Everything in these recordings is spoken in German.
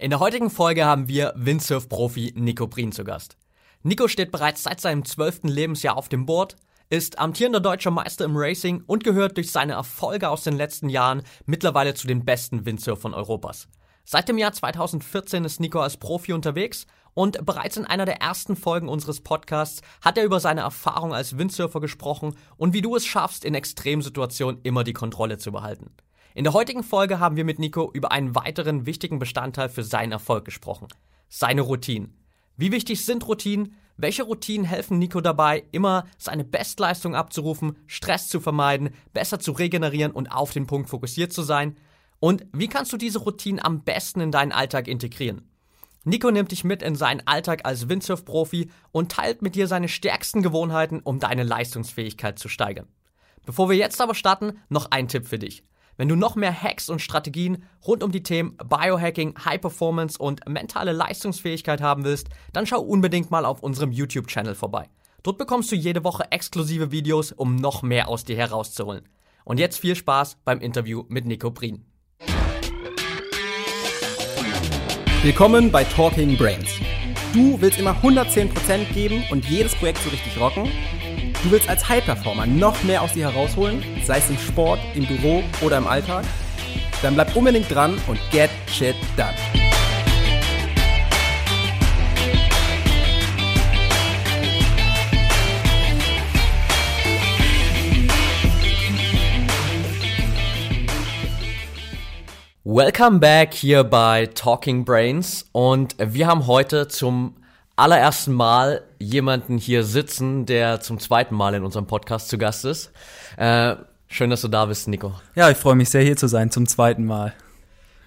In der heutigen Folge haben wir Windsurf-Profi Nico Brien zu Gast. Nico steht bereits seit seinem zwölften Lebensjahr auf dem Board, ist amtierender deutscher Meister im Racing und gehört durch seine Erfolge aus den letzten Jahren mittlerweile zu den besten Windsurfern Europas. Seit dem Jahr 2014 ist Nico als Profi unterwegs und bereits in einer der ersten Folgen unseres Podcasts hat er über seine Erfahrung als Windsurfer gesprochen und wie du es schaffst, in Extremsituationen immer die Kontrolle zu behalten. In der heutigen Folge haben wir mit Nico über einen weiteren wichtigen Bestandteil für seinen Erfolg gesprochen. Seine Routinen. Wie wichtig sind Routinen? Welche Routinen helfen Nico dabei, immer seine Bestleistung abzurufen, Stress zu vermeiden, besser zu regenerieren und auf den Punkt fokussiert zu sein? Und wie kannst du diese Routinen am besten in deinen Alltag integrieren? Nico nimmt dich mit in seinen Alltag als Windsurf-Profi und teilt mit dir seine stärksten Gewohnheiten, um deine Leistungsfähigkeit zu steigern. Bevor wir jetzt aber starten, noch ein Tipp für dich. Wenn du noch mehr Hacks und Strategien rund um die Themen Biohacking, High Performance und mentale Leistungsfähigkeit haben willst, dann schau unbedingt mal auf unserem YouTube-Channel vorbei. Dort bekommst du jede Woche exklusive Videos, um noch mehr aus dir herauszuholen. Und jetzt viel Spaß beim Interview mit Nico Brien. Willkommen bei Talking Brains. Du willst immer 110% geben und jedes Projekt so richtig rocken? Du willst als High-Performer noch mehr aus dir herausholen, sei es im Sport, im Büro oder im Alltag? Dann bleib unbedingt dran und get shit done. Welcome back hier bei Talking Brains und wir haben heute zum allerersten Mal jemanden hier sitzen, der zum zweiten Mal in unserem Podcast zu Gast ist. Äh, schön, dass du da bist, Nico. Ja, ich freue mich sehr hier zu sein zum zweiten Mal.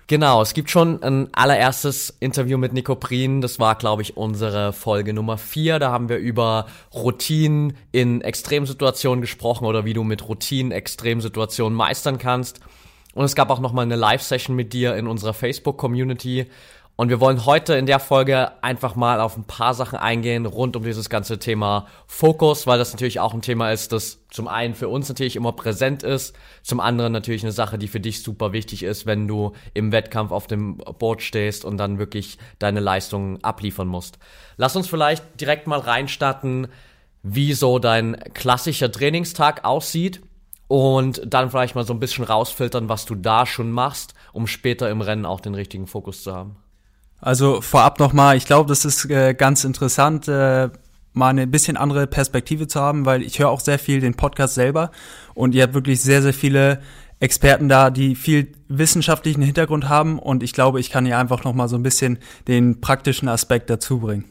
Genau, es gibt schon ein allererstes Interview mit Nico Prien. Das war, glaube ich, unsere Folge Nummer vier. Da haben wir über Routinen in Extremsituationen gesprochen oder wie du mit Routinen Extremsituationen meistern kannst. Und es gab auch nochmal eine Live-Session mit dir in unserer Facebook-Community. Und wir wollen heute in der Folge einfach mal auf ein paar Sachen eingehen rund um dieses ganze Thema Fokus, weil das natürlich auch ein Thema ist, das zum einen für uns natürlich immer präsent ist, zum anderen natürlich eine Sache, die für dich super wichtig ist, wenn du im Wettkampf auf dem Board stehst und dann wirklich deine Leistungen abliefern musst. Lass uns vielleicht direkt mal reinstarten, wie so dein klassischer Trainingstag aussieht und dann vielleicht mal so ein bisschen rausfiltern, was du da schon machst, um später im Rennen auch den richtigen Fokus zu haben. Also vorab nochmal, ich glaube, das ist äh, ganz interessant, äh, mal eine bisschen andere Perspektive zu haben, weil ich höre auch sehr viel den Podcast selber und ihr habt wirklich sehr, sehr viele Experten da, die viel wissenschaftlichen Hintergrund haben und ich glaube, ich kann hier einfach nochmal so ein bisschen den praktischen Aspekt dazu bringen.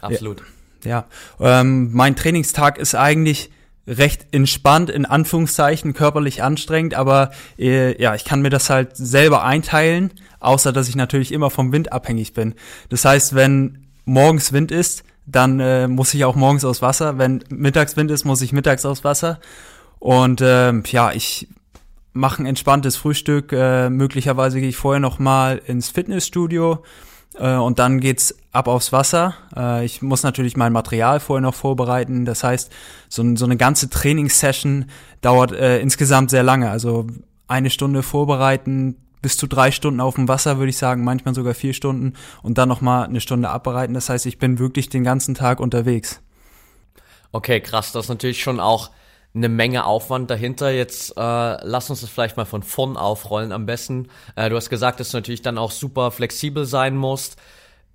Absolut. Ja, ja. Ähm, mein Trainingstag ist eigentlich recht entspannt, in Anführungszeichen, körperlich anstrengend, aber äh, ja, ich kann mir das halt selber einteilen, außer dass ich natürlich immer vom Wind abhängig bin. Das heißt, wenn morgens Wind ist, dann äh, muss ich auch morgens aus Wasser. Wenn mittags Wind ist, muss ich mittags aus Wasser. Und äh, ja, ich mache ein entspanntes Frühstück. Äh, möglicherweise gehe ich vorher noch mal ins Fitnessstudio äh, und dann geht's ab aufs Wasser. Äh, ich muss natürlich mein Material vorher noch vorbereiten. Das heißt, so, so eine ganze Trainingssession dauert äh, insgesamt sehr lange. Also eine Stunde vorbereiten, bis zu drei Stunden auf dem Wasser, würde ich sagen, manchmal sogar vier Stunden und dann nochmal eine Stunde abbereiten. Das heißt, ich bin wirklich den ganzen Tag unterwegs. Okay, krass. Das ist natürlich schon auch eine Menge Aufwand dahinter. Jetzt äh, lass uns das vielleicht mal von vorn aufrollen am besten. Äh, du hast gesagt, dass du natürlich dann auch super flexibel sein musst.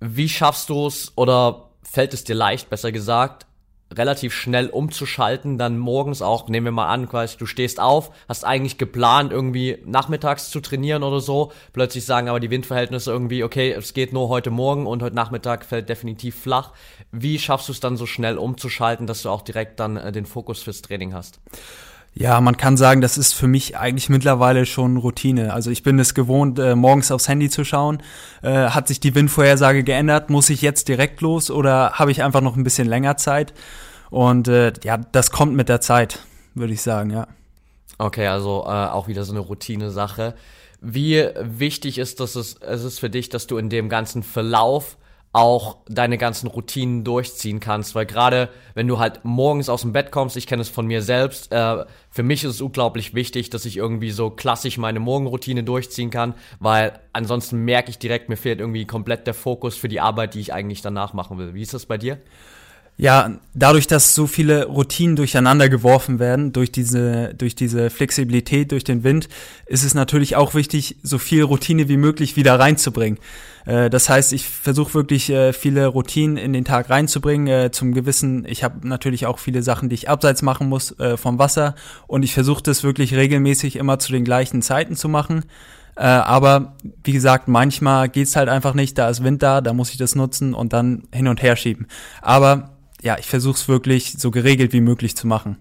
Wie schaffst du es oder fällt es dir leicht, besser gesagt, relativ schnell umzuschalten, dann morgens auch, nehmen wir mal an, quasi, du stehst auf, hast eigentlich geplant, irgendwie nachmittags zu trainieren oder so, plötzlich sagen aber die Windverhältnisse irgendwie, okay, es geht nur heute Morgen und heute Nachmittag fällt definitiv flach. Wie schaffst du es dann so schnell umzuschalten, dass du auch direkt dann äh, den Fokus fürs Training hast? Ja, man kann sagen, das ist für mich eigentlich mittlerweile schon Routine. Also ich bin es gewohnt, äh, morgens aufs Handy zu schauen. Äh, hat sich die Windvorhersage geändert? Muss ich jetzt direkt los oder habe ich einfach noch ein bisschen länger Zeit? Und äh, ja, das kommt mit der Zeit, würde ich sagen, ja. Okay, also äh, auch wieder so eine Routine-Sache. Wie wichtig ist das, es ist für dich, dass du in dem ganzen Verlauf auch deine ganzen Routinen durchziehen kannst, weil gerade wenn du halt morgens aus dem Bett kommst, ich kenne es von mir selbst, äh, für mich ist es unglaublich wichtig, dass ich irgendwie so klassisch meine Morgenroutine durchziehen kann, weil ansonsten merke ich direkt, mir fehlt irgendwie komplett der Fokus für die Arbeit, die ich eigentlich danach machen will. Wie ist das bei dir? Ja, dadurch, dass so viele Routinen durcheinander geworfen werden, durch diese, durch diese Flexibilität, durch den Wind, ist es natürlich auch wichtig, so viel Routine wie möglich wieder reinzubringen. Äh, das heißt, ich versuche wirklich äh, viele Routinen in den Tag reinzubringen, äh, zum gewissen, ich habe natürlich auch viele Sachen, die ich abseits machen muss vom Wasser und ich versuche das wirklich regelmäßig immer zu den gleichen Zeiten zu machen. aber wie gesagt, manchmal geht's halt einfach nicht, da ist Wind da, da muss ich das nutzen und dann hin und her schieben. Aber ja, ich versuche es wirklich so geregelt wie möglich zu machen.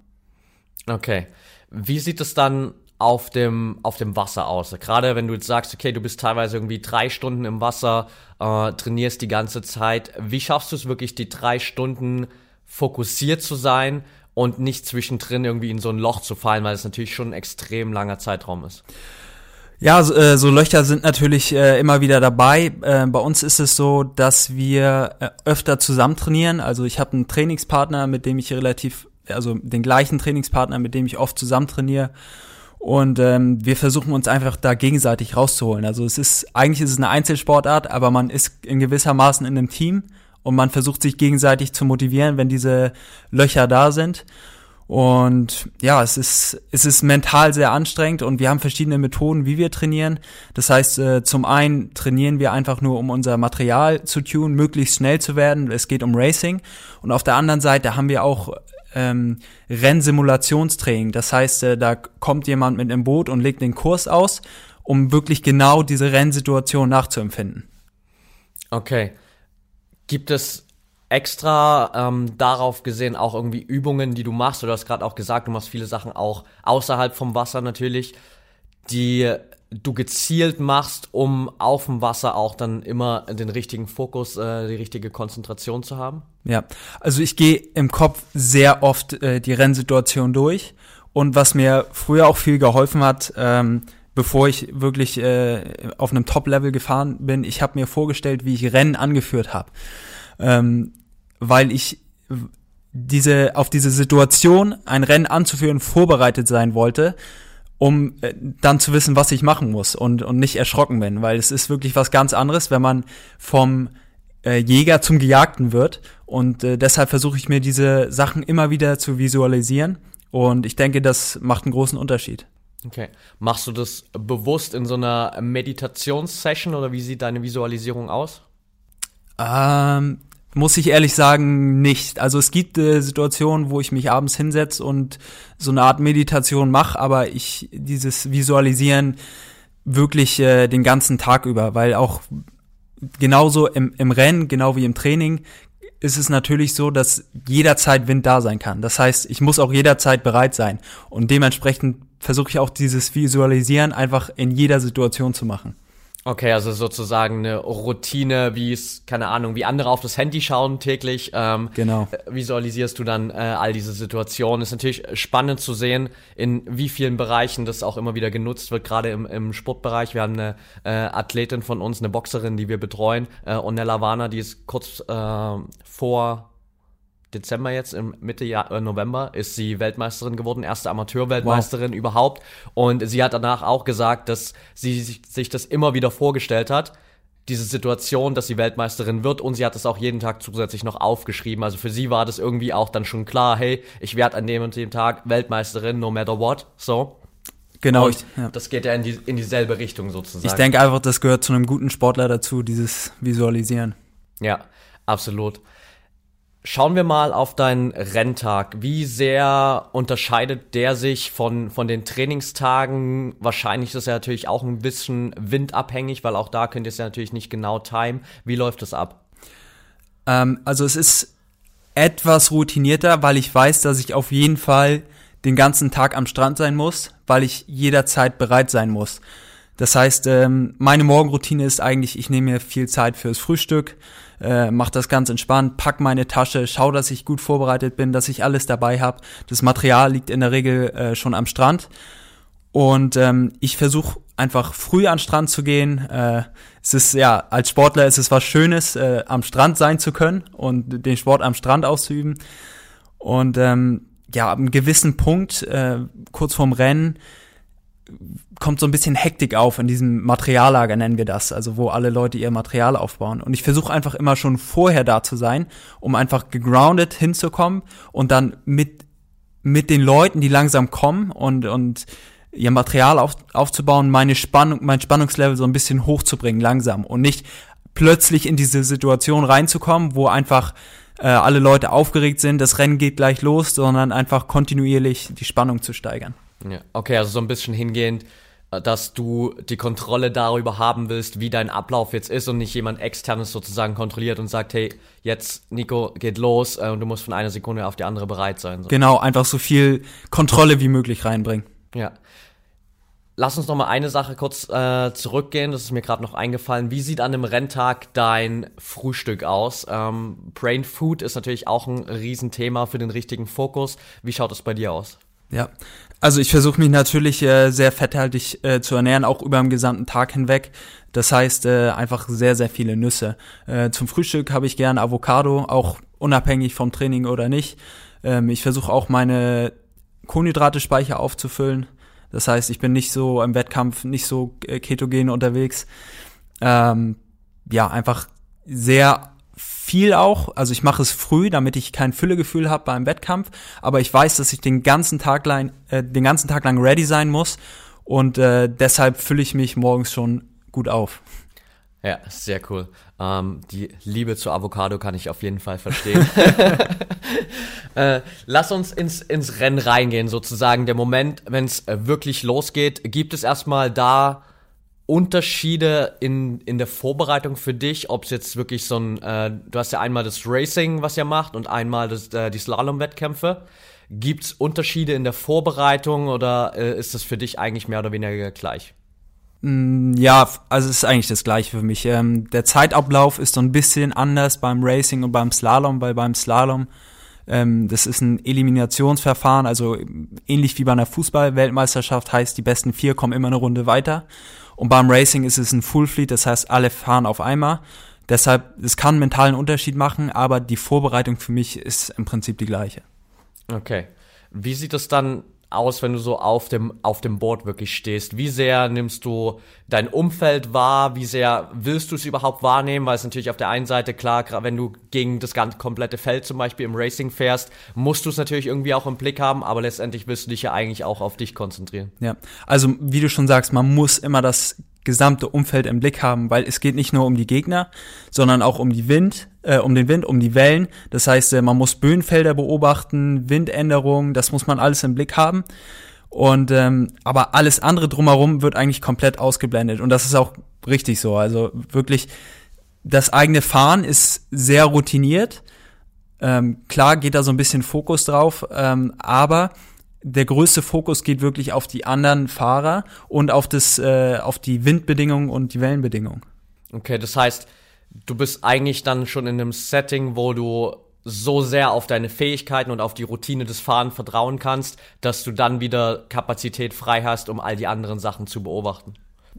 Okay. Wie sieht es dann auf dem, auf dem Wasser aus? Gerade wenn du jetzt sagst, okay, du bist teilweise irgendwie drei Stunden im Wasser, äh, trainierst die ganze Zeit. Wie schaffst du es wirklich, die drei Stunden fokussiert zu sein und nicht zwischendrin irgendwie in so ein Loch zu fallen, weil es natürlich schon ein extrem langer Zeitraum ist? Ja, so, äh, so Löcher sind natürlich äh, immer wieder dabei. Äh, bei uns ist es so, dass wir äh, öfter zusammen trainieren. Also ich habe einen Trainingspartner, mit dem ich relativ, also den gleichen Trainingspartner, mit dem ich oft zusammen trainiere. Und ähm, wir versuchen uns einfach da gegenseitig rauszuholen. Also es ist, eigentlich ist es eine Einzelsportart, aber man ist in gewissermaßen in einem Team und man versucht sich gegenseitig zu motivieren, wenn diese Löcher da sind. Und ja, es ist, es ist mental sehr anstrengend und wir haben verschiedene Methoden, wie wir trainieren. Das heißt, äh, zum einen trainieren wir einfach nur, um unser Material zu tun, möglichst schnell zu werden. Es geht um Racing. Und auf der anderen Seite haben wir auch ähm, Rennsimulationstraining. Das heißt, äh, da kommt jemand mit einem Boot und legt den Kurs aus, um wirklich genau diese Rennsituation nachzuempfinden. Okay. Gibt es extra ähm, darauf gesehen auch irgendwie Übungen, die du machst. Du hast gerade auch gesagt, du machst viele Sachen auch außerhalb vom Wasser natürlich, die du gezielt machst, um auf dem Wasser auch dann immer den richtigen Fokus, äh, die richtige Konzentration zu haben? Ja, also ich gehe im Kopf sehr oft äh, die Rennsituation durch und was mir früher auch viel geholfen hat, ähm, bevor ich wirklich äh, auf einem Top-Level gefahren bin, ich habe mir vorgestellt, wie ich Rennen angeführt habe ähm, weil ich diese auf diese Situation ein Rennen anzuführen vorbereitet sein wollte, um äh, dann zu wissen, was ich machen muss und und nicht erschrocken bin, weil es ist wirklich was ganz anderes, wenn man vom äh, Jäger zum Gejagten wird und äh, deshalb versuche ich mir diese Sachen immer wieder zu visualisieren und ich denke, das macht einen großen Unterschied. Okay. Machst du das bewusst in so einer Meditationssession oder wie sieht deine Visualisierung aus? Ähm, muss ich ehrlich sagen, nicht. Also es gibt äh, Situationen, wo ich mich abends hinsetze und so eine Art Meditation mache, aber ich dieses Visualisieren wirklich äh, den ganzen Tag über, weil auch genauso im, im Rennen, genau wie im Training, ist es natürlich so, dass jederzeit Wind da sein kann. Das heißt, ich muss auch jederzeit bereit sein. Und dementsprechend versuche ich auch dieses Visualisieren einfach in jeder Situation zu machen. Okay, also sozusagen eine Routine, wie es, keine Ahnung, wie andere auf das Handy schauen täglich. Ähm, genau. Visualisierst du dann äh, all diese Situationen. Ist natürlich spannend zu sehen, in wie vielen Bereichen das auch immer wieder genutzt wird, gerade im, im Sportbereich. Wir haben eine äh, Athletin von uns, eine Boxerin, die wir betreuen, äh, Onella Warner, die ist kurz äh, vor Dezember jetzt, im Mitte Jahr, äh, November, ist sie Weltmeisterin geworden, erste Amateurweltmeisterin wow. überhaupt. Und sie hat danach auch gesagt, dass sie sich, sich das immer wieder vorgestellt hat, diese Situation, dass sie Weltmeisterin wird und sie hat es auch jeden Tag zusätzlich noch aufgeschrieben. Also für sie war das irgendwie auch dann schon klar, hey, ich werde an dem und dem Tag Weltmeisterin, no matter what. So. Genau. Ich, ja. Das geht ja in, die, in dieselbe Richtung sozusagen. Ich denke einfach, das gehört zu einem guten Sportler dazu, dieses Visualisieren. Ja, absolut. Schauen wir mal auf deinen Renntag. Wie sehr unterscheidet der sich von, von den Trainingstagen? Wahrscheinlich ist er natürlich auch ein bisschen windabhängig, weil auch da könnt ihr es ja natürlich nicht genau timen. Wie läuft es ab? Ähm, also es ist etwas routinierter, weil ich weiß, dass ich auf jeden Fall den ganzen Tag am Strand sein muss, weil ich jederzeit bereit sein muss. Das heißt, ähm, meine Morgenroutine ist eigentlich, ich nehme mir viel Zeit fürs Frühstück, äh, mach das ganz entspannt, pack meine Tasche, schau, dass ich gut vorbereitet bin, dass ich alles dabei habe. Das Material liegt in der Regel äh, schon am Strand und ähm, ich versuche einfach früh an den Strand zu gehen. Äh, es ist ja, als Sportler ist es was Schönes, äh, am Strand sein zu können und den Sport am Strand auszuüben. Und ähm, ja, ab einem gewissen Punkt, äh, kurz vorm Rennen, kommt so ein bisschen Hektik auf in diesem Materiallager, nennen wir das, also wo alle Leute ihr Material aufbauen. Und ich versuche einfach immer schon vorher da zu sein, um einfach gegroundet hinzukommen und dann mit, mit den Leuten, die langsam kommen und, und ihr Material auf, aufzubauen, meine Spannung, mein Spannungslevel so ein bisschen hochzubringen, langsam und nicht plötzlich in diese Situation reinzukommen, wo einfach äh, alle Leute aufgeregt sind, das Rennen geht gleich los, sondern einfach kontinuierlich die Spannung zu steigern. Ja, okay, also so ein bisschen hingehend, äh, dass du die Kontrolle darüber haben willst, wie dein Ablauf jetzt ist und nicht jemand externes sozusagen kontrolliert und sagt, hey, jetzt Nico geht los äh, und du musst von einer Sekunde auf die andere bereit sein. So. Genau, einfach so viel Kontrolle wie möglich reinbringen. Ja. Lass uns noch mal eine Sache kurz äh, zurückgehen. Das ist mir gerade noch eingefallen. Wie sieht an einem Renntag dein Frühstück aus? Ähm, Brain Food ist natürlich auch ein Riesenthema für den richtigen Fokus. Wie schaut es bei dir aus? Ja, also ich versuche mich natürlich äh, sehr fetthaltig äh, zu ernähren, auch über den gesamten Tag hinweg. Das heißt äh, einfach sehr, sehr viele Nüsse. Äh, zum Frühstück habe ich gerne Avocado, auch unabhängig vom Training oder nicht. Ähm, ich versuche auch meine Kohlenhydrate-Speicher aufzufüllen. Das heißt, ich bin nicht so im Wettkampf, nicht so äh, ketogen unterwegs. Ähm, ja, einfach sehr viel auch. Also ich mache es früh, damit ich kein Füllegefühl habe beim Wettkampf. Aber ich weiß, dass ich den ganzen Tag lang, äh, den ganzen Tag lang ready sein muss. Und äh, deshalb fülle ich mich morgens schon gut auf. Ja, sehr cool. Ähm, die Liebe zur Avocado kann ich auf jeden Fall verstehen. äh, lass uns ins, ins Rennen reingehen, sozusagen. Der Moment, wenn es äh, wirklich losgeht, gibt es erstmal da Unterschiede in, in der Vorbereitung für dich, ob es jetzt wirklich so ein, äh, du hast ja einmal das Racing, was ihr macht, und einmal das, äh, die Slalom-Wettkämpfe. Gibt es Unterschiede in der Vorbereitung oder äh, ist das für dich eigentlich mehr oder weniger gleich? Mm, ja, also es ist eigentlich das gleiche für mich. Ähm, der Zeitablauf ist so ein bisschen anders beim Racing und beim Slalom, weil beim Slalom ähm, das ist ein Eliminationsverfahren, also ähnlich wie bei einer Fußball-Weltmeisterschaft heißt, die besten vier kommen immer eine Runde weiter. Und beim Racing ist es ein Full Fleet, das heißt, alle fahren auf einmal. Deshalb, es kann einen mentalen Unterschied machen, aber die Vorbereitung für mich ist im Prinzip die gleiche. Okay. Wie sieht es dann aus, wenn du so auf dem, auf dem Board wirklich stehst? Wie sehr nimmst du dein Umfeld wahr? Wie sehr willst du es überhaupt wahrnehmen? Weil es natürlich auf der einen Seite klar, wenn du gegen das ganze komplette Feld zum Beispiel im Racing fährst, musst du es natürlich irgendwie auch im Blick haben, aber letztendlich willst du dich ja eigentlich auch auf dich konzentrieren. Ja, also wie du schon sagst, man muss immer das gesamte Umfeld im Blick haben, weil es geht nicht nur um die Gegner, sondern auch um die Wind, äh, um den Wind, um die Wellen. Das heißt, äh, man muss Böenfelder beobachten, Windänderungen, das muss man alles im Blick haben. Und ähm, aber alles andere drumherum wird eigentlich komplett ausgeblendet und das ist auch richtig so. Also wirklich, das eigene Fahren ist sehr routiniert. Ähm, klar geht da so ein bisschen Fokus drauf, ähm, aber der größte Fokus geht wirklich auf die anderen Fahrer und auf das, äh, auf die Windbedingungen und die Wellenbedingungen. Okay, das heißt, du bist eigentlich dann schon in einem Setting, wo du so sehr auf deine Fähigkeiten und auf die Routine des Fahrens vertrauen kannst, dass du dann wieder Kapazität frei hast, um all die anderen Sachen zu beobachten.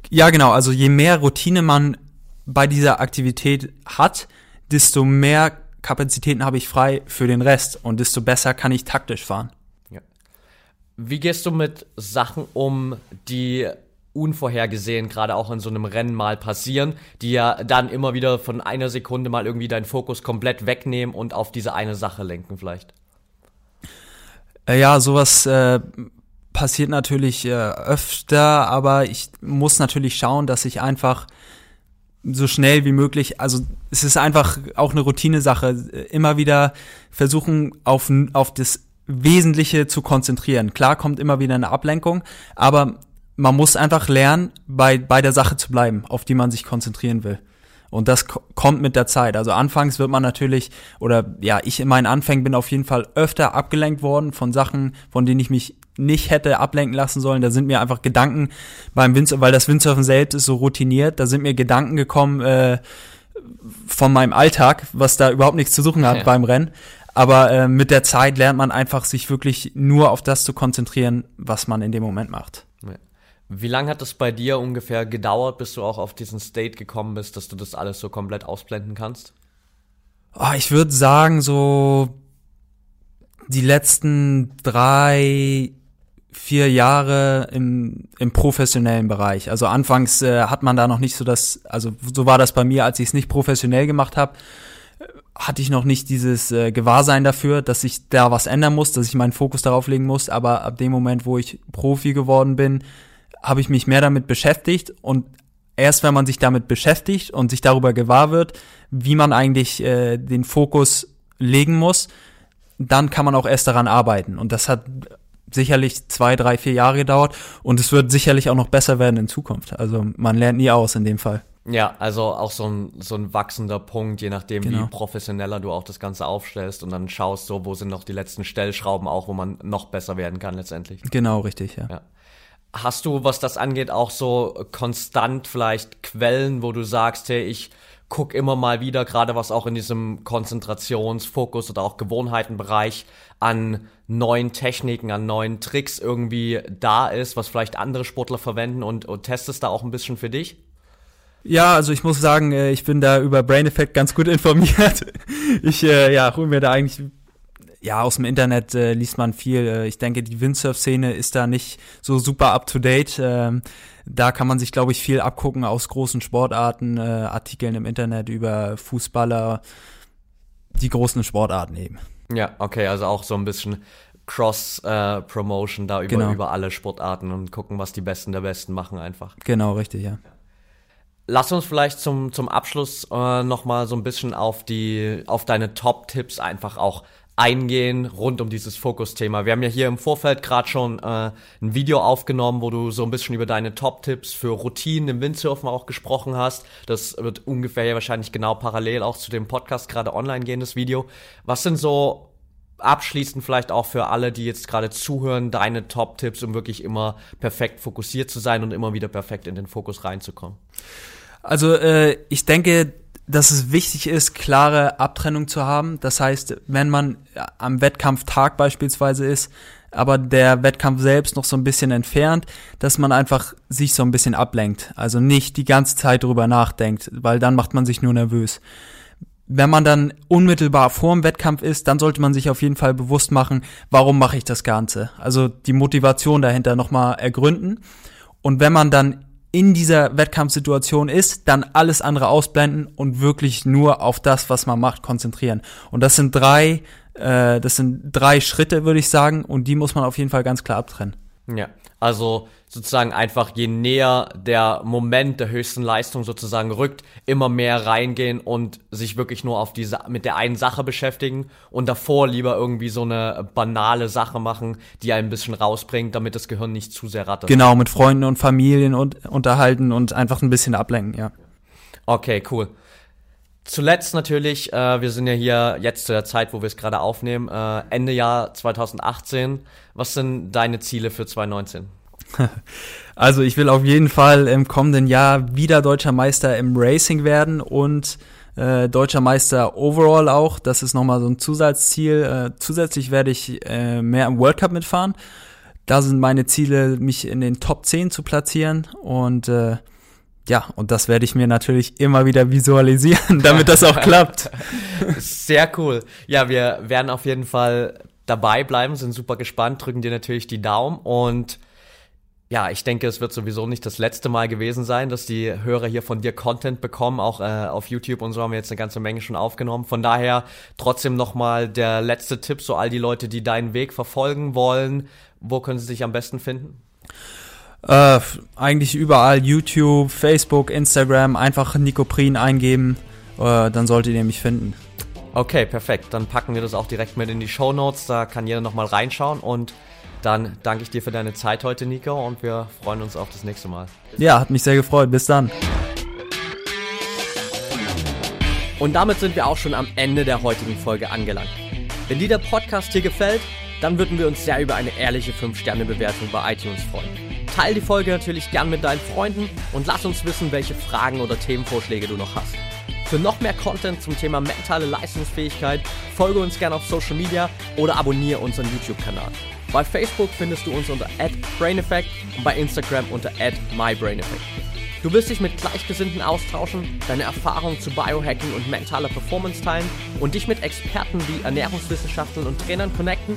Ja, genau. Also je mehr Routine man bei dieser Aktivität hat, desto mehr Kapazitäten habe ich frei für den Rest und desto besser kann ich taktisch fahren. Wie gehst du mit Sachen um, die unvorhergesehen gerade auch in so einem Rennen mal passieren, die ja dann immer wieder von einer Sekunde mal irgendwie deinen Fokus komplett wegnehmen und auf diese eine Sache lenken vielleicht? Äh, ja, sowas äh, passiert natürlich äh, öfter, aber ich muss natürlich schauen, dass ich einfach so schnell wie möglich, also es ist einfach auch eine Routine-Sache, immer wieder versuchen auf, auf das Wesentliche zu konzentrieren. Klar kommt immer wieder eine Ablenkung, aber man muss einfach lernen, bei, bei der Sache zu bleiben, auf die man sich konzentrieren will. Und das kommt mit der Zeit. Also anfangs wird man natürlich, oder ja, ich in meinen Anfängen bin auf jeden Fall öfter abgelenkt worden von Sachen, von denen ich mich nicht hätte ablenken lassen sollen. Da sind mir einfach Gedanken beim Windsurfen, weil das Windsurfen selbst ist so routiniert, da sind mir Gedanken gekommen äh, von meinem Alltag, was da überhaupt nichts zu suchen hat ja. beim Rennen. Aber äh, mit der Zeit lernt man einfach, sich wirklich nur auf das zu konzentrieren, was man in dem Moment macht. Wie lange hat es bei dir ungefähr gedauert, bis du auch auf diesen State gekommen bist, dass du das alles so komplett ausblenden kannst? Oh, ich würde sagen, so die letzten drei, vier Jahre im, im professionellen Bereich. Also anfangs äh, hat man da noch nicht so das, also so war das bei mir, als ich es nicht professionell gemacht habe, hatte ich noch nicht dieses äh, Gewahrsein dafür, dass ich da was ändern muss, dass ich meinen Fokus darauf legen muss. Aber ab dem Moment, wo ich Profi geworden bin, habe ich mich mehr damit beschäftigt und erst wenn man sich damit beschäftigt und sich darüber gewahr wird, wie man eigentlich äh, den Fokus legen muss, dann kann man auch erst daran arbeiten. Und das hat sicherlich zwei, drei, vier Jahre gedauert und es wird sicherlich auch noch besser werden in Zukunft. Also man lernt nie aus in dem Fall. Ja, also auch so ein, so ein wachsender Punkt, je nachdem, genau. wie professioneller du auch das Ganze aufstellst und dann schaust so, wo sind noch die letzten Stellschrauben auch, wo man noch besser werden kann letztendlich. Genau, richtig, ja. ja. Hast du, was das angeht, auch so konstant vielleicht Quellen, wo du sagst, hey, ich guck immer mal wieder, gerade was auch in diesem Konzentrationsfokus oder auch Gewohnheitenbereich an neuen Techniken, an neuen Tricks irgendwie da ist, was vielleicht andere Sportler verwenden und, und testest da auch ein bisschen für dich? Ja, also ich muss sagen, äh, ich bin da über Brain Effect ganz gut informiert. Ich äh, ja, hole mir da eigentlich ja, aus dem Internet äh, liest man viel. Äh, ich denke, die Windsurf-Szene ist da nicht so super up-to-date. Ähm, da kann man sich, glaube ich, viel abgucken aus großen Sportarten, äh, Artikeln im Internet über Fußballer, die großen Sportarten eben. Ja, okay, also auch so ein bisschen Cross-Promotion äh, da über, genau. über alle Sportarten und gucken, was die Besten der Besten machen einfach. Genau, richtig, ja. Lass uns vielleicht zum, zum Abschluss äh, nochmal so ein bisschen auf die, auf deine Top-Tipps einfach auch eingehen rund um dieses Fokusthema. Wir haben ja hier im Vorfeld gerade schon äh, ein Video aufgenommen, wo du so ein bisschen über deine Top-Tipps für Routinen im Windsurfen auch gesprochen hast. Das wird ungefähr ja wahrscheinlich genau parallel auch zu dem Podcast gerade online gehen, das Video. Was sind so abschließend vielleicht auch für alle, die jetzt gerade zuhören, deine Top-Tipps, um wirklich immer perfekt fokussiert zu sein und immer wieder perfekt in den Fokus reinzukommen? Also äh, ich denke, dass es wichtig ist, klare Abtrennung zu haben. Das heißt, wenn man am Wettkampftag beispielsweise ist, aber der Wettkampf selbst noch so ein bisschen entfernt, dass man einfach sich so ein bisschen ablenkt. Also nicht die ganze Zeit drüber nachdenkt, weil dann macht man sich nur nervös. Wenn man dann unmittelbar vor dem Wettkampf ist, dann sollte man sich auf jeden Fall bewusst machen, warum mache ich das Ganze? Also die Motivation dahinter nochmal ergründen. Und wenn man dann in dieser Wettkampfsituation ist, dann alles andere ausblenden und wirklich nur auf das, was man macht, konzentrieren. Und das sind drei, äh, das sind drei Schritte, würde ich sagen, und die muss man auf jeden Fall ganz klar abtrennen. Ja, also sozusagen einfach je näher der Moment der höchsten Leistung sozusagen rückt, immer mehr reingehen und sich wirklich nur auf diese mit der einen Sache beschäftigen und davor lieber irgendwie so eine banale Sache machen, die ein bisschen rausbringt, damit das Gehirn nicht zu sehr rattert. Genau, mit Freunden und Familien und unterhalten und einfach ein bisschen ablenken, ja. Okay, cool. Zuletzt natürlich, äh, wir sind ja hier jetzt zu der Zeit, wo wir es gerade aufnehmen, äh, Ende Jahr 2018. Was sind deine Ziele für 2019? Also ich will auf jeden Fall im kommenden Jahr wieder deutscher Meister im Racing werden und äh, deutscher Meister overall auch. Das ist nochmal so ein Zusatzziel. Äh, zusätzlich werde ich äh, mehr im World Cup mitfahren. Da sind meine Ziele, mich in den Top 10 zu platzieren und äh, ja, und das werde ich mir natürlich immer wieder visualisieren, damit das auch klappt. Sehr cool. Ja, wir werden auf jeden Fall dabei bleiben, sind super gespannt, drücken dir natürlich die Daumen und ja, ich denke, es wird sowieso nicht das letzte Mal gewesen sein, dass die Hörer hier von dir Content bekommen. Auch äh, auf YouTube und so haben wir jetzt eine ganze Menge schon aufgenommen. Von daher trotzdem nochmal der letzte Tipp, so all die Leute, die deinen Weg verfolgen wollen. Wo können sie sich am besten finden? Äh, eigentlich überall YouTube, Facebook, Instagram, einfach Nikoprin eingeben, äh, dann solltet ihr mich finden. Okay, perfekt. Dann packen wir das auch direkt mit in die Show Notes. Da kann jeder nochmal reinschauen. Und dann danke ich dir für deine Zeit heute, Nico. Und wir freuen uns auf das nächste Mal. Ja, hat mich sehr gefreut. Bis dann. Und damit sind wir auch schon am Ende der heutigen Folge angelangt. Wenn dir der Podcast hier gefällt, dann würden wir uns sehr über eine ehrliche 5-Sterne-Bewertung bei iTunes freuen. Teil die Folge natürlich gern mit deinen Freunden und lass uns wissen, welche Fragen oder Themenvorschläge du noch hast. Für noch mehr Content zum Thema mentale Leistungsfähigkeit folge uns gerne auf Social Media oder abonniere unseren YouTube-Kanal. Bei Facebook findest du uns unter @braineffect und bei Instagram unter @mybraineffect. Du willst dich mit Gleichgesinnten austauschen, deine Erfahrungen zu Biohacking und mentaler Performance teilen und dich mit Experten wie Ernährungswissenschaftlern und Trainern connecten?